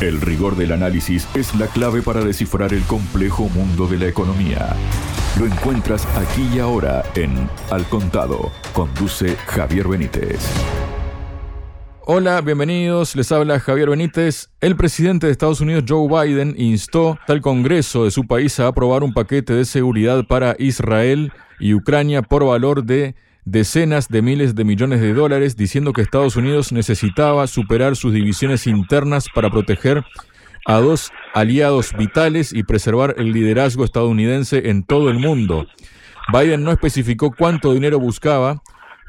El rigor del análisis es la clave para descifrar el complejo mundo de la economía. Lo encuentras aquí y ahora en Al Contado. Conduce Javier Benítez. Hola, bienvenidos. Les habla Javier Benítez. El presidente de Estados Unidos, Joe Biden, instó al Congreso de su país a aprobar un paquete de seguridad para Israel y Ucrania por valor de decenas de miles de millones de dólares, diciendo que Estados Unidos necesitaba superar sus divisiones internas para proteger a dos aliados vitales y preservar el liderazgo estadounidense en todo el mundo. Biden no especificó cuánto dinero buscaba,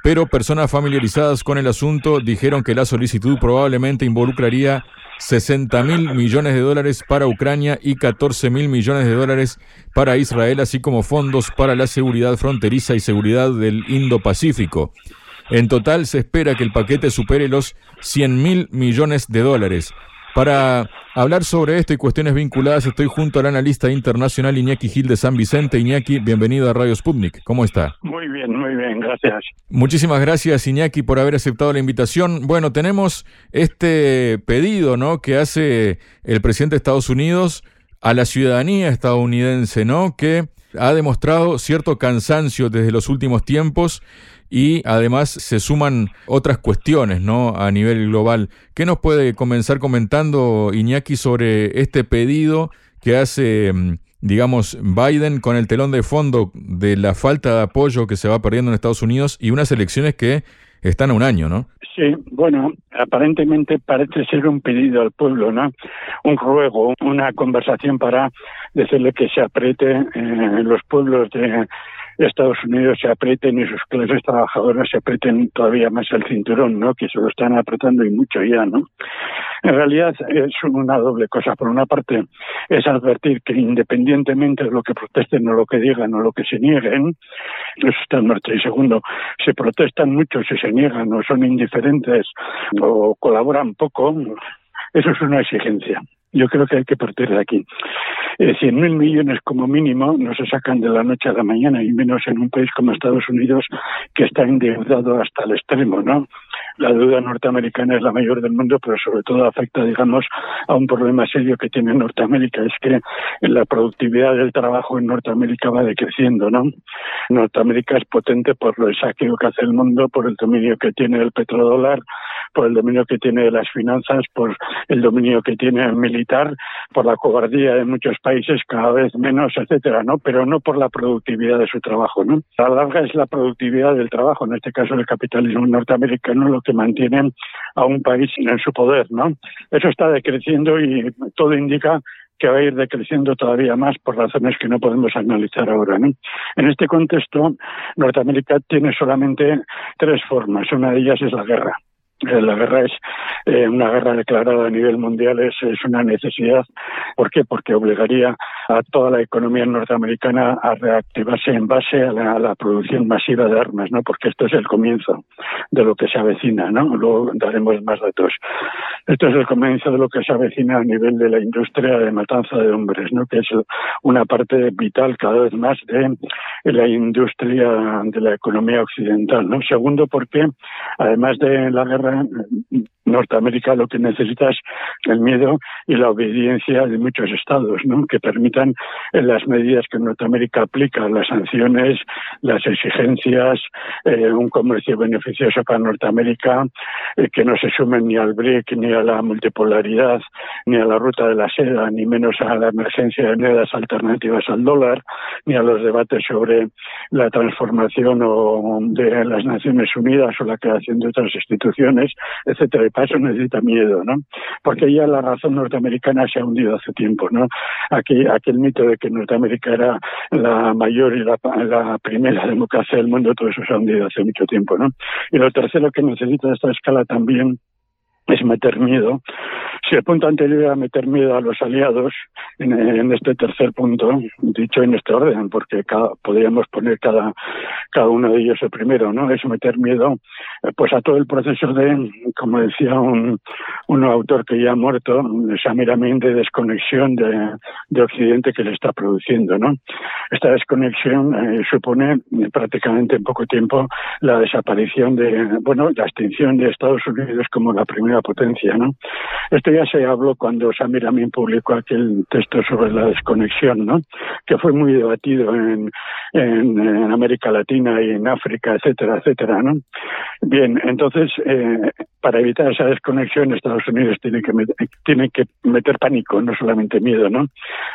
pero personas familiarizadas con el asunto dijeron que la solicitud probablemente involucraría 60 mil millones de dólares para Ucrania y 14 mil millones de dólares para Israel, así como fondos para la seguridad fronteriza y seguridad del Indo-Pacífico. En total se espera que el paquete supere los 100 mil millones de dólares. Para hablar sobre esto y cuestiones vinculadas, estoy junto al analista internacional Iñaki Gil de San Vicente. Iñaki, bienvenido a Radio Sputnik. ¿Cómo está? Muy bien, muy bien, gracias. Muchísimas gracias, Iñaki, por haber aceptado la invitación. Bueno, tenemos este pedido, ¿no?, que hace el presidente de Estados Unidos a la ciudadanía estadounidense, ¿no?, que ha demostrado cierto cansancio desde los últimos tiempos y además se suman otras cuestiones ¿no? a nivel global. ¿Qué nos puede comenzar comentando Iñaki sobre este pedido que hace, mm, digamos, Biden con el telón de fondo de la falta de apoyo que se va perdiendo en Estados Unidos y unas elecciones que están a un año, ¿no? Sí, bueno, aparentemente parece ser un pedido al pueblo, ¿no? Un ruego, una conversación para decirle que se apriete eh, los pueblos de Estados Unidos se aprieten y sus clases trabajadoras se aprieten todavía más el cinturón, ¿no? Que se lo están apretando y mucho ya, ¿no? En realidad es una doble cosa. Por una parte, es advertir que independientemente de lo que protesten o lo que digan o lo que se nieguen, eso está en marcha. Y segundo, se protestan mucho, si se niegan o son indiferentes o colaboran poco, eso es una exigencia. Yo creo que hay que partir de aquí. Cien mil millones como mínimo no se sacan de la noche a la mañana, y menos en un país como Estados Unidos que está endeudado hasta el extremo, ¿no? La deuda norteamericana es la mayor del mundo, pero sobre todo afecta, digamos, a un problema serio que tiene Norteamérica, es que la productividad del trabajo en Norteamérica va decreciendo, ¿no? Norteamérica es potente por el saqueo que hace el mundo, por el dominio que tiene el petrodólar, por el dominio que tiene de las finanzas, por el dominio que tiene el militar, por la cobardía de muchos países cada vez menos, etcétera, ¿no? Pero no por la productividad de su trabajo, ¿no? La larga es la productividad del trabajo, en este caso el capitalismo norteamericano, lo que mantiene a un país en su poder, ¿no? Eso está decreciendo y todo indica que va a ir decreciendo todavía más por razones que no podemos analizar ahora. ¿no? En este contexto, Norteamérica tiene solamente tres formas. Una de ellas es la guerra. Eh, la guerra es eh, una guerra declarada a nivel mundial, es, es, una necesidad. ¿Por qué? Porque obligaría a toda la economía norteamericana a reactivarse en base a la, producción masiva de armas, ¿no? Porque esto es el comienzo de lo que se avecina, ¿no? Luego daremos más datos. Esto es el comienzo de lo que se avecina a nivel de la industria de matanza de hombres, ¿no? Que es una parte vital cada vez más de la industria de la economía occidental, ¿no? Segundo, porque además de la guerra 嗯嗯 Norteamérica lo que necesita es el miedo y la obediencia de muchos estados, que permitan en las medidas que Norteamérica aplica, las sanciones, las exigencias, eh, un comercio beneficioso para Norteamérica, eh, que no se sumen ni al BRIC, ni a la multipolaridad, ni a la ruta de la seda, ni menos a la emergencia de monedas alternativas al dólar, ni a los debates sobre la transformación o de las Naciones Unidas o la creación de otras instituciones etcétera. Eso necesita miedo, ¿no? Porque ya la razón norteamericana se ha hundido hace tiempo, ¿no? Aquí, aquel mito de que Norteamérica era la mayor y la, la primera democracia del mundo, todo eso se ha hundido hace mucho tiempo, ¿no? Y lo tercero que necesita esta escala también es meter miedo. Si el punto anterior era meter miedo a los aliados, en, este tercer punto, dicho en este orden, porque cada, podríamos poner cada, cada uno de ellos el primero, ¿no? Es meter miedo eh, pues a todo el proceso de, como decía un, un autor que ya ha muerto, Samir Amin, de desconexión de, de Occidente que le está produciendo, ¿no? Esta desconexión eh, supone prácticamente en poco tiempo la desaparición de, bueno, la extinción de Estados Unidos como la primera potencia, ¿no? Esto ya se habló cuando Samir Amin publicó aquel texto sobre la desconexión, ¿no? Que fue muy debatido en, en, América Latina y en África, etcétera, etcétera, ¿no? Bien, entonces, eh, para evitar esa desconexión, Estados Unidos tiene que, meter, tiene que meter pánico, no solamente miedo, ¿no?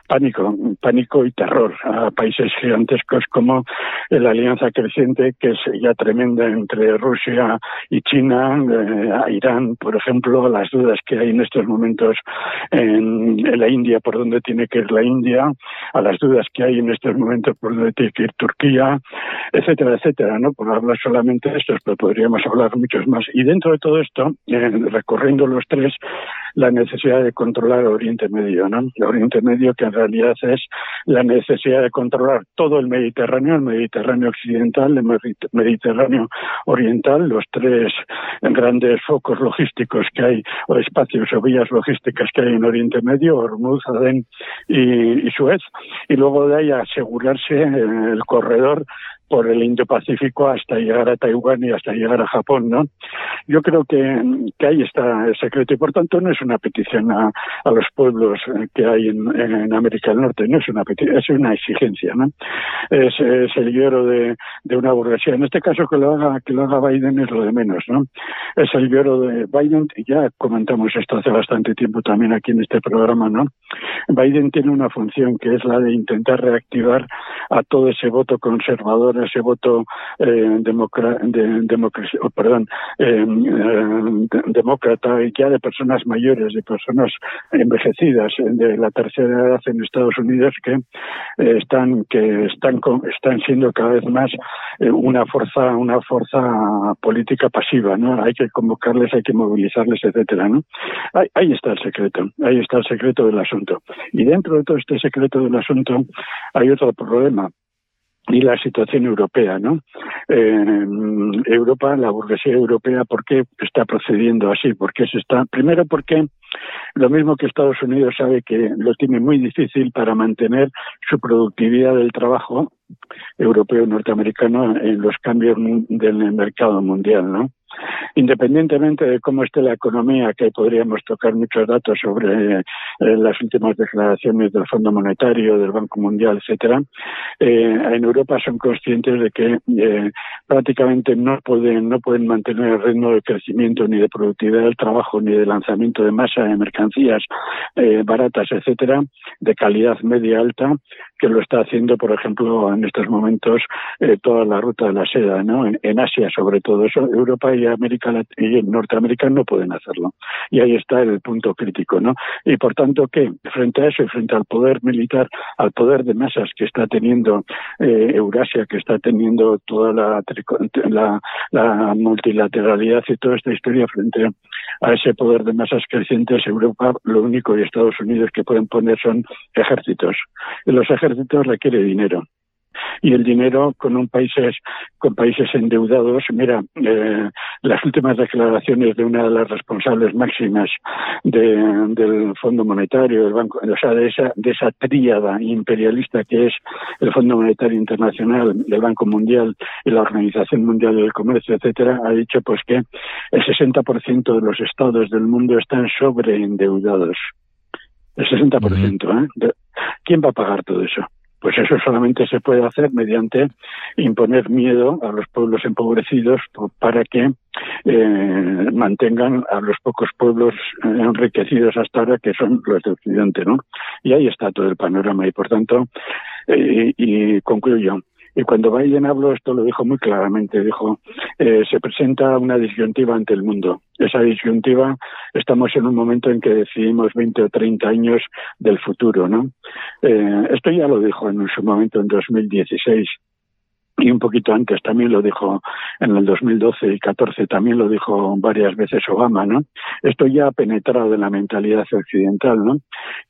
Pánico, pánico y terror a países gigantescos como la alianza creciente, que es ya tremenda entre Rusia y China, eh, a Irán, por ejemplo, las dudas que hay en estos momentos en, la India, por dónde tiene que ir la India, a las dudas que hay en estos momentos por dónde tiene que ir Turquía, etcétera, etcétera, ¿no? Por hablar solamente de estos, pero podríamos hablar muchos más. Y dentro de todo esto, recorriendo los tres, la necesidad de controlar Oriente Medio, ¿no? Oriente Medio que en realidad es la necesidad de controlar todo el Mediterráneo, el Mediterráneo occidental, el Mediterráneo oriental, los tres grandes focos logísticos que hay, o espacios o vías logísticas que hay en Oriente Medio, Hormuz, Adén y, y Suez, y luego de ahí asegurarse el corredor por el Indo-Pacífico hasta llegar a Taiwán y hasta llegar a Japón, ¿no? Yo creo que, que ahí está el secreto y por tanto no es una petición a, los pueblos que hay en, América del Norte, no es una petición, es una exigencia, ¿no? Es, el lloro de, de, una burguesía. En este caso que lo haga que lo haga Biden es lo de menos, ¿no? Es el lloro de Biden y ya comentamos esto hace bastante tiempo también aquí en este programa, ¿no? Biden tiene una función que es la de intentar reactivar a todo ese voto conservador ese voto eh, oh, perdón, eh, eh, demócrata y ya de personas mayores, de personas envejecidas de la tercera edad en Estados Unidos que están que están están siendo cada vez más una fuerza una fuerza política pasiva, ¿no? Hay que convocarles, hay que movilizarles, etcétera, ¿no? Ahí está el secreto, ahí está el secreto del asunto. Y dentro de todo este secreto del asunto hay otro problema y la situación europea, ¿no? Eh, Europa, la burguesía europea, ¿por qué está procediendo así? ¿Por qué se está? Primero, porque lo mismo que Estados Unidos sabe que lo tiene muy difícil para mantener su productividad del trabajo europeo norteamericano en los cambios del mercado mundial, ¿no? Independientemente de cómo esté la economía, que podríamos tocar muchos datos sobre eh, las últimas declaraciones del Fondo Monetario, del Banco Mundial, etcétera, eh, en Europa son conscientes de que eh, prácticamente no pueden no pueden mantener el ritmo de crecimiento ni de productividad del trabajo ni de lanzamiento de masa de mercancías baratas, etcétera, de calidad media alta, que lo está haciendo, por ejemplo, en estos momentos toda la ruta de la seda, ¿no? En, Asia, sobre todo Europa y América y Norteamérica no pueden hacerlo. Y ahí está el punto crítico, ¿no? Y por tanto que frente a eso y frente al poder militar, al poder de masas que está teniendo eh, Eurasia, que está teniendo toda la, la, la multilateralidad y toda esta historia frente a ese poder de masas crecientes, Europa lo único y Estados Unidos que pueden poner son ejércitos. Y los ejércitos requieren dinero y el dinero con un países con países endeudados mira eh, las últimas declaraciones de una de las responsables máximas de, del Fondo Monetario del banco o sea de esa de esa tríada imperialista que es el Fondo Monetario Internacional el Banco Mundial y la Organización Mundial del Comercio etcétera ha dicho pues que el 60% de los estados del mundo están sobreendeudados el 60%, ¿eh? ¿Quién va a pagar todo eso? Pues eso solamente se puede hacer mediante imponer miedo a los pueblos empobrecidos para que eh, mantengan a los pocos pueblos eh, enriquecidos hasta ahora que son los de Occidente, ¿no? Y ahí está todo el panorama y por tanto, eh, y concluyo, y cuando Biden habló, esto lo dijo muy claramente, dijo, eh, se presenta una disyuntiva ante el mundo. Esa disyuntiva, estamos en un momento en que decidimos 20 o 30 años del futuro, ¿no? Eh, esto ya lo dijo en su momento en 2016 y un poquito antes también lo dijo en el 2012 y 14 también lo dijo varias veces Obama, ¿no? Esto ya ha penetrado en la mentalidad occidental, ¿no?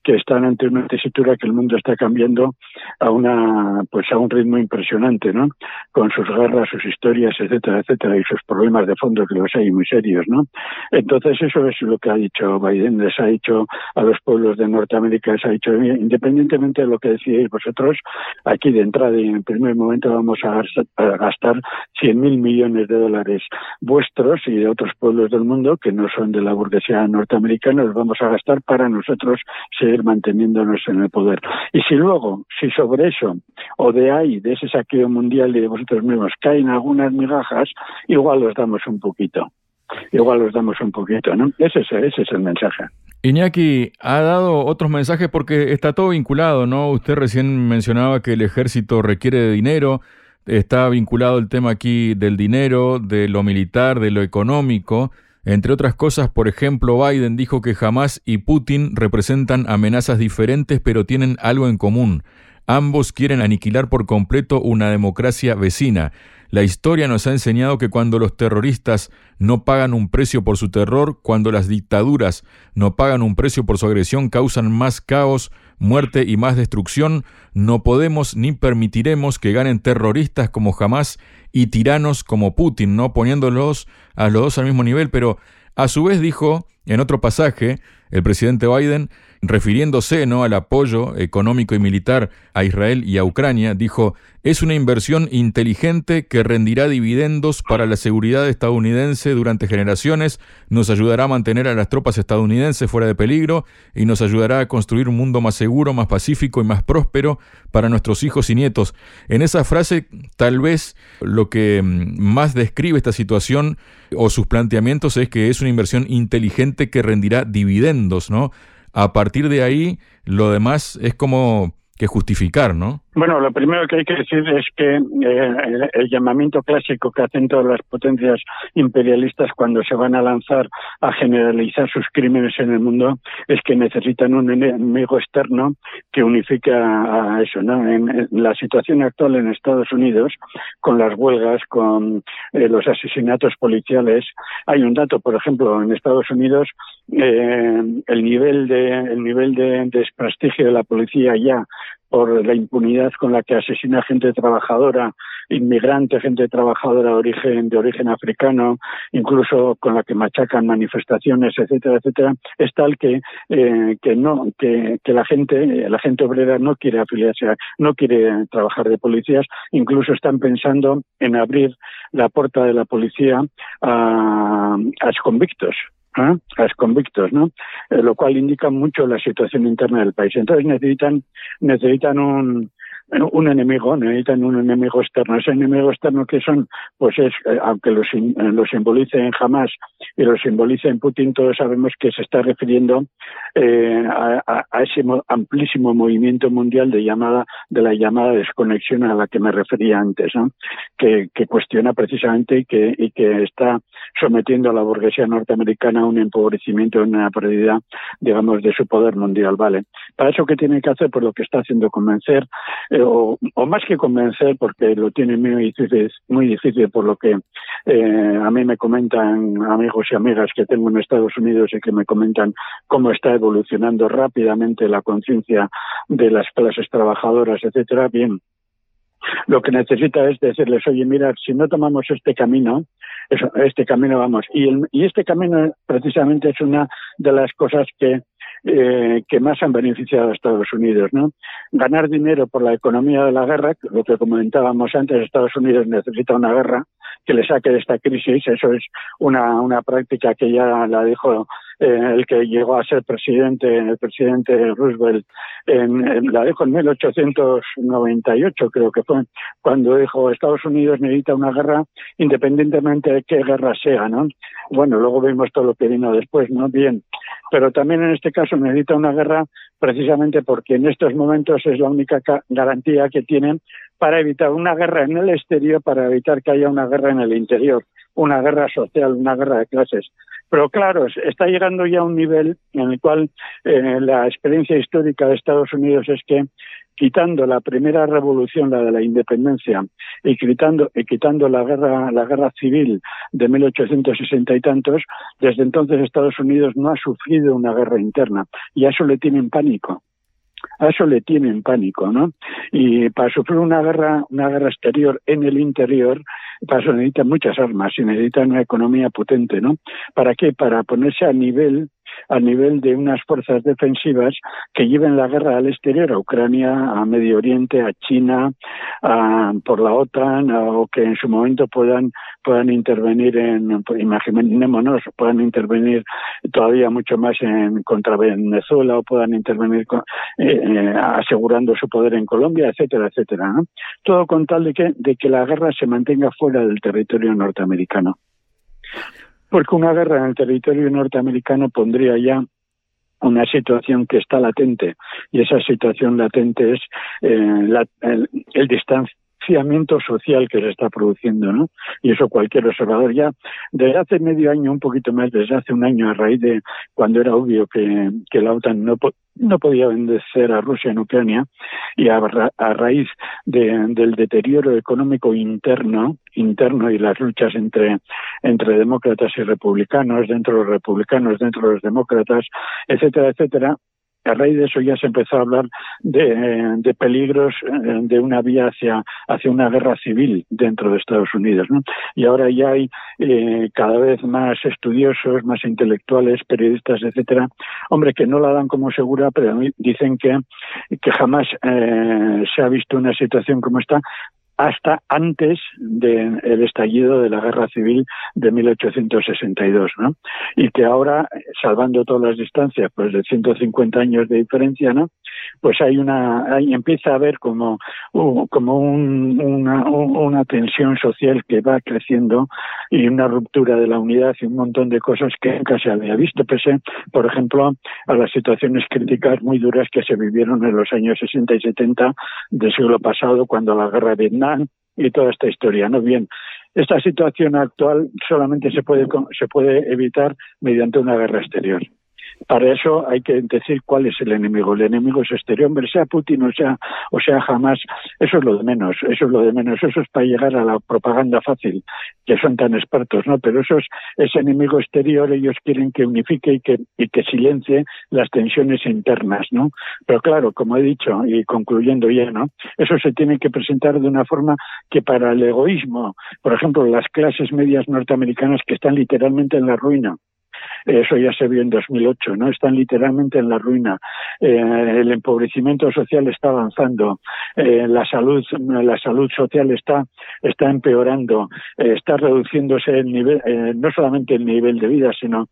Que están ante una tesitura que el mundo está cambiando a una pues a un ritmo impresionante, ¿no? Con sus guerras, sus historias, etcétera, etcétera y sus problemas de fondo que los hay muy serios, ¿no? Entonces eso es lo que ha dicho Biden, les ha dicho a los pueblos de Norteamérica, les ha dicho independientemente de lo que decíais vosotros, aquí de entrada y en primer momento vamos a a gastar 100.000 millones de dólares vuestros y de otros pueblos del mundo que no son de la burguesía norteamericana, los vamos a gastar para nosotros seguir manteniéndonos en el poder. Y si luego, si sobre eso o de ahí, de ese saqueo mundial y de vosotros mismos, caen algunas migajas, igual os damos un poquito igual los damos un poquito, ¿no? Ese es, ese es el mensaje. Iñaki, ha dado otros mensajes porque está todo vinculado, ¿no? Usted recién mencionaba que el ejército requiere de dinero, está vinculado el tema aquí del dinero, de lo militar, de lo económico. Entre otras cosas, por ejemplo, Biden dijo que Hamas y Putin representan amenazas diferentes pero tienen algo en común. Ambos quieren aniquilar por completo una democracia vecina. La historia nos ha enseñado que cuando los terroristas no pagan un precio por su terror, cuando las dictaduras no pagan un precio por su agresión, causan más caos, muerte y más destrucción, no podemos ni permitiremos que ganen terroristas como jamás y tiranos como Putin, no poniéndolos a los dos al mismo nivel, pero a su vez dijo en otro pasaje el presidente Biden refiriéndose ¿no? al apoyo económico y militar a Israel y a Ucrania, dijo, es una inversión inteligente que rendirá dividendos para la seguridad estadounidense durante generaciones, nos ayudará a mantener a las tropas estadounidenses fuera de peligro y nos ayudará a construir un mundo más seguro, más pacífico y más próspero para nuestros hijos y nietos. En esa frase, tal vez lo que mm, más describe esta situación o sus planteamientos es que es una inversión inteligente que rendirá dividendos, ¿no? A partir de ahí, lo demás es como que justificar, ¿no? Bueno, lo primero que hay que decir es que eh, el, llamamiento clásico que hacen todas las potencias imperialistas cuando se van a lanzar a generalizar sus crímenes en el mundo es que necesitan un enemigo externo que unifique a, eso. ¿no? En, la situación actual en Estados Unidos, con las huelgas, con eh, los asesinatos policiales, hay un dato, por ejemplo, en Estados Unidos eh, el nivel de el nivel de desprestigio de la policía ya por la impunidad con la que asesina gente trabajadora, inmigrante, gente trabajadora de origen, de origen africano, incluso con la que machacan manifestaciones, etcétera, etcétera, es tal que, eh, que no, que, la gente, la gente obrera no quiere afiliarse, no quiere trabajar de policías, incluso están pensando en abrir la puerta de la policía a, a convictos a los convictos, ¿no? Eh, lo cual indica mucho la situación interna del país. Entonces necesitan necesitan un un enemigo, necesitan un enemigo externo. Ese enemigo externo que son, pues es, eh, aunque lo, eh, lo simbolice en Hamas y lo simbolice en Putin, todos sabemos que se está refiriendo eh, a, ese amplísimo movimiento mundial de llamada de la llamada desconexión a la que me refería antes, que, cuestiona precisamente y que, está sometiendo a la burguesía norteamericana a un empobrecimiento, una pérdida, digamos, de su poder mundial. Vale. Para eso, ¿qué tiene que hacer? Pues lo que está haciendo convencer o, más que convencer, porque lo tiene muy difícil, muy difícil por lo que eh, a mí me comentan amigos y amigas que tengo en Estados Unidos y que me comentan cómo está evolucionando rápidamente la conciencia de las clases trabajadoras, etcétera. Bien, lo que necesita es decirles, oye, mira, si no tomamos este camino, este camino vamos. Y, y este camino precisamente es una de las cosas que eh, que más han beneficiado a Estados Unidos. ¿no? Ganar dinero por la economía de la guerra, lo que comentábamos antes, Estados Unidos necesita una guerra que le saque de esta crisis, eso es una, una práctica que ya la dijo eh, el que llegó a ser presidente, el presidente Roosevelt, en, la dijo en 1898, creo que fue, cuando dijo Estados Unidos necesita una guerra independientemente de qué guerra sea, ¿no? Bueno, luego vimos todo lo que vino después, ¿no? Bien, pero también en este caso necesita una guerra precisamente porque en estos momentos es la única garantía que tienen para evitar una guerra en el exterior, para evitar que haya una guerra en el interior, una guerra social, una guerra de clases. Pero claro, está llegando ya a un nivel en el cual eh, la experiencia histórica de Estados Unidos es que quitando la primera revolución, la de la independencia, y quitando, y quitando la guerra, la guerra civil de 1860 y tantos, desde entonces Estados Unidos no ha sufrido una guerra interna y a eso le tienen pánico. A eso le tienen pánico, ¿no? Y para sufrir una guerra, una guerra exterior en el interior, para eso necesitan muchas armas y necesitan una economía potente, ¿no? ¿Para qué? Para ponerse a nivel a nivel de unas fuerzas defensivas que lleven la guerra al exterior, a Ucrania, a Medio Oriente, a China, por la OTAN, o que en su momento puedan puedan intervenir en, imaginémonos, puedan intervenir todavía mucho más en contra Venezuela o puedan intervenir eh, eh, asegurando su poder en Colombia, etcétera, etcétera. Todo con tal de que, de que la guerra se mantenga fuera del territorio norteamericano. Porque una guerra en el territorio norteamericano pondría ya una situación que está latente y esa situación latente es eh, el, el distanciamiento social que se está produciendo, ¿no? Y eso cualquier observador ya desde hace medio año, un poquito más, desde hace un año a raíz de cuando era obvio que, la OTAN no, no podía vencer a Rusia en Ucrania y a, raíz del deterioro económico interno interno y las luchas entre entre demócratas y republicanos dentro de los republicanos dentro de los demócratas etcétera etcétera a raíz de eso ya se empezó a hablar de, de, peligros eh, de una vía hacia, hacia una guerra civil dentro de Estados Unidos. ¿no? Y ahora ya hay eh, cada vez más estudiosos, más intelectuales, periodistas, etcétera, hombre, que no la dan como segura, pero dicen que, que jamás eh, se ha visto una situación como esta hasta antes del estallido de la guerra civil de 1862, ¿no? Y que ahora, salvando todas las distancias, pues de 150 años de diferencia, ¿no? Pues hay una, ahí empieza a haber como, como una, una tensión social que va creciendo y una ruptura de la unidad y un montón de cosas que nunca se había visto, pese, por ejemplo, a las situaciones críticas muy duras que se vivieron en los años 60 y 70 del siglo pasado, cuando la guerra de Vietnam y toda esta historia. No bien, esta situación actual solamente se puede se puede evitar mediante una guerra exterior. Para eso hay que decir cuál es el enemigo. El enemigo es exterior, hombre, sea Putin o sea, o sea jamás, eso es lo de menos, eso es lo de menos, eso es para llegar a la propaganda fácil, que son tan expertos, ¿no? Pero eso es ese enemigo exterior, ellos quieren que unifique y que, y que silencie las tensiones internas, ¿no? Pero claro, como he dicho, y concluyendo ya, ¿no? Eso se tiene que presentar de una forma que para el egoísmo, por ejemplo, las clases medias norteamericanas que están literalmente en la ruina, eso ya se vio en 2008, ¿no? Están literalmente en la ruina. Eh, el empobrecimiento social está avanzando. Eh, la salud, la salud social está, está empeorando. Eh, está reduciéndose el nivel, no solamente el nivel de vida, sino,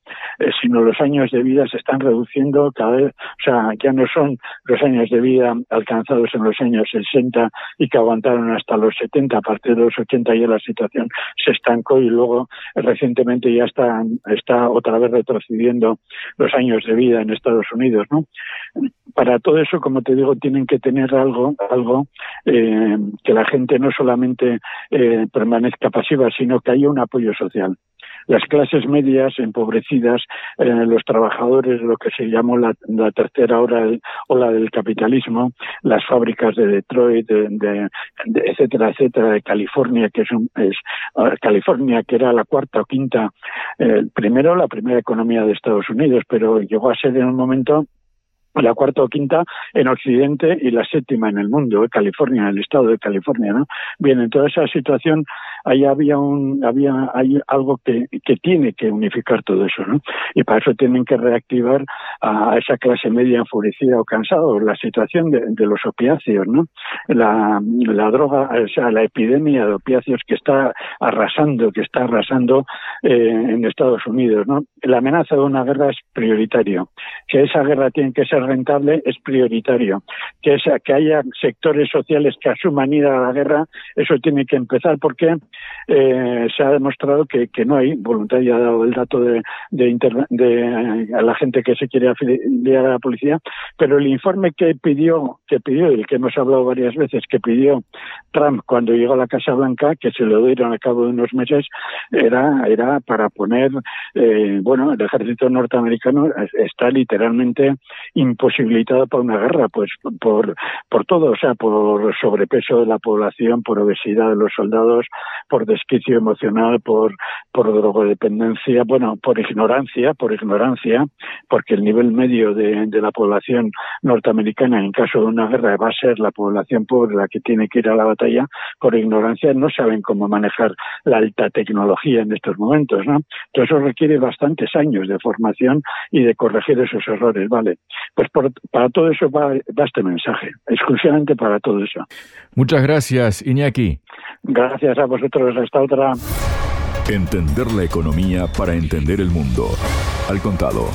sino los años de vida se están reduciendo cada vez, o sea, ya no son los años de vida alcanzados en los años 60 y que aguantaron hasta los 70. A partir de los 80 ya la situación se estancó y luego recientemente ya está, está otra vez retrocediendo los años de vida en Estados Unidos, ¿no? Para todo eso, como te digo, tienen que tener algo, algo eh, que la gente no solamente eh, permanezca pasiva, sino que haya un apoyo social las clases medias empobrecidas, eh, los trabajadores, lo que se llamó la, tercera ola, ola, del capitalismo, las fábricas de Detroit, de, etcétera, etcétera, de California, que es, es California, que era la cuarta o quinta, primero la primera economía de Estados Unidos, pero llegó a ser en un momento la cuarta o quinta en Occidente y la séptima en el mundo, California, el estado de California, ¿no? Bien, en toda esa situación ahí había un había hay algo que, que tiene que unificar todo eso, ¿no? Y para eso tienen que reactivar a esa clase media enfurecida o cansada, la situación de, de, los opiáceos, ¿no? La, la droga, o sea, la epidemia de opiáceos que está arrasando, que está arrasando eh, en Estados Unidos, ¿no? La amenaza de una guerra es prioritario, que esa guerra tiene que ser rentable es prioritario. Que, que haya sectores sociales que asuman ir a la guerra, eso tiene que empezar porque eh, se ha demostrado que, no hay voluntad, y ha dado el dato de, de, de, a la gente que se quiere afiliar a la policía, pero el informe que pidió, que pidió, el que hemos hablado varias veces, que pidió Trump cuando llegó a la Casa Blanca, que se lo dieron a cabo de unos meses, era, era para poner, eh, bueno, el ejército norteamericano está literalmente imposibilitado para una guerra, pues por, por todo, o sea, por sobrepeso de la población, por obesidad de los soldados, por desquicio emocional, por, por drogodependencia, bueno, por ignorancia, por ignorancia, porque el nivel medio de, de la población norteamericana en caso de una guerra va a ser la población pobre la que tiene que ir a la batalla, por ignorancia no saben cómo manejar la alta tecnología en estos momentos, ¿no? Entonces eso requiere bastantes años de formación y de corregir esos errores, ¿vale? Pues para todo eso va, va este mensaje, exclusivamente para todo eso. Muchas gracias, Iñaki. Gracias a vosotros. Hasta otra. Entender la economía para entender el mundo. Al contado.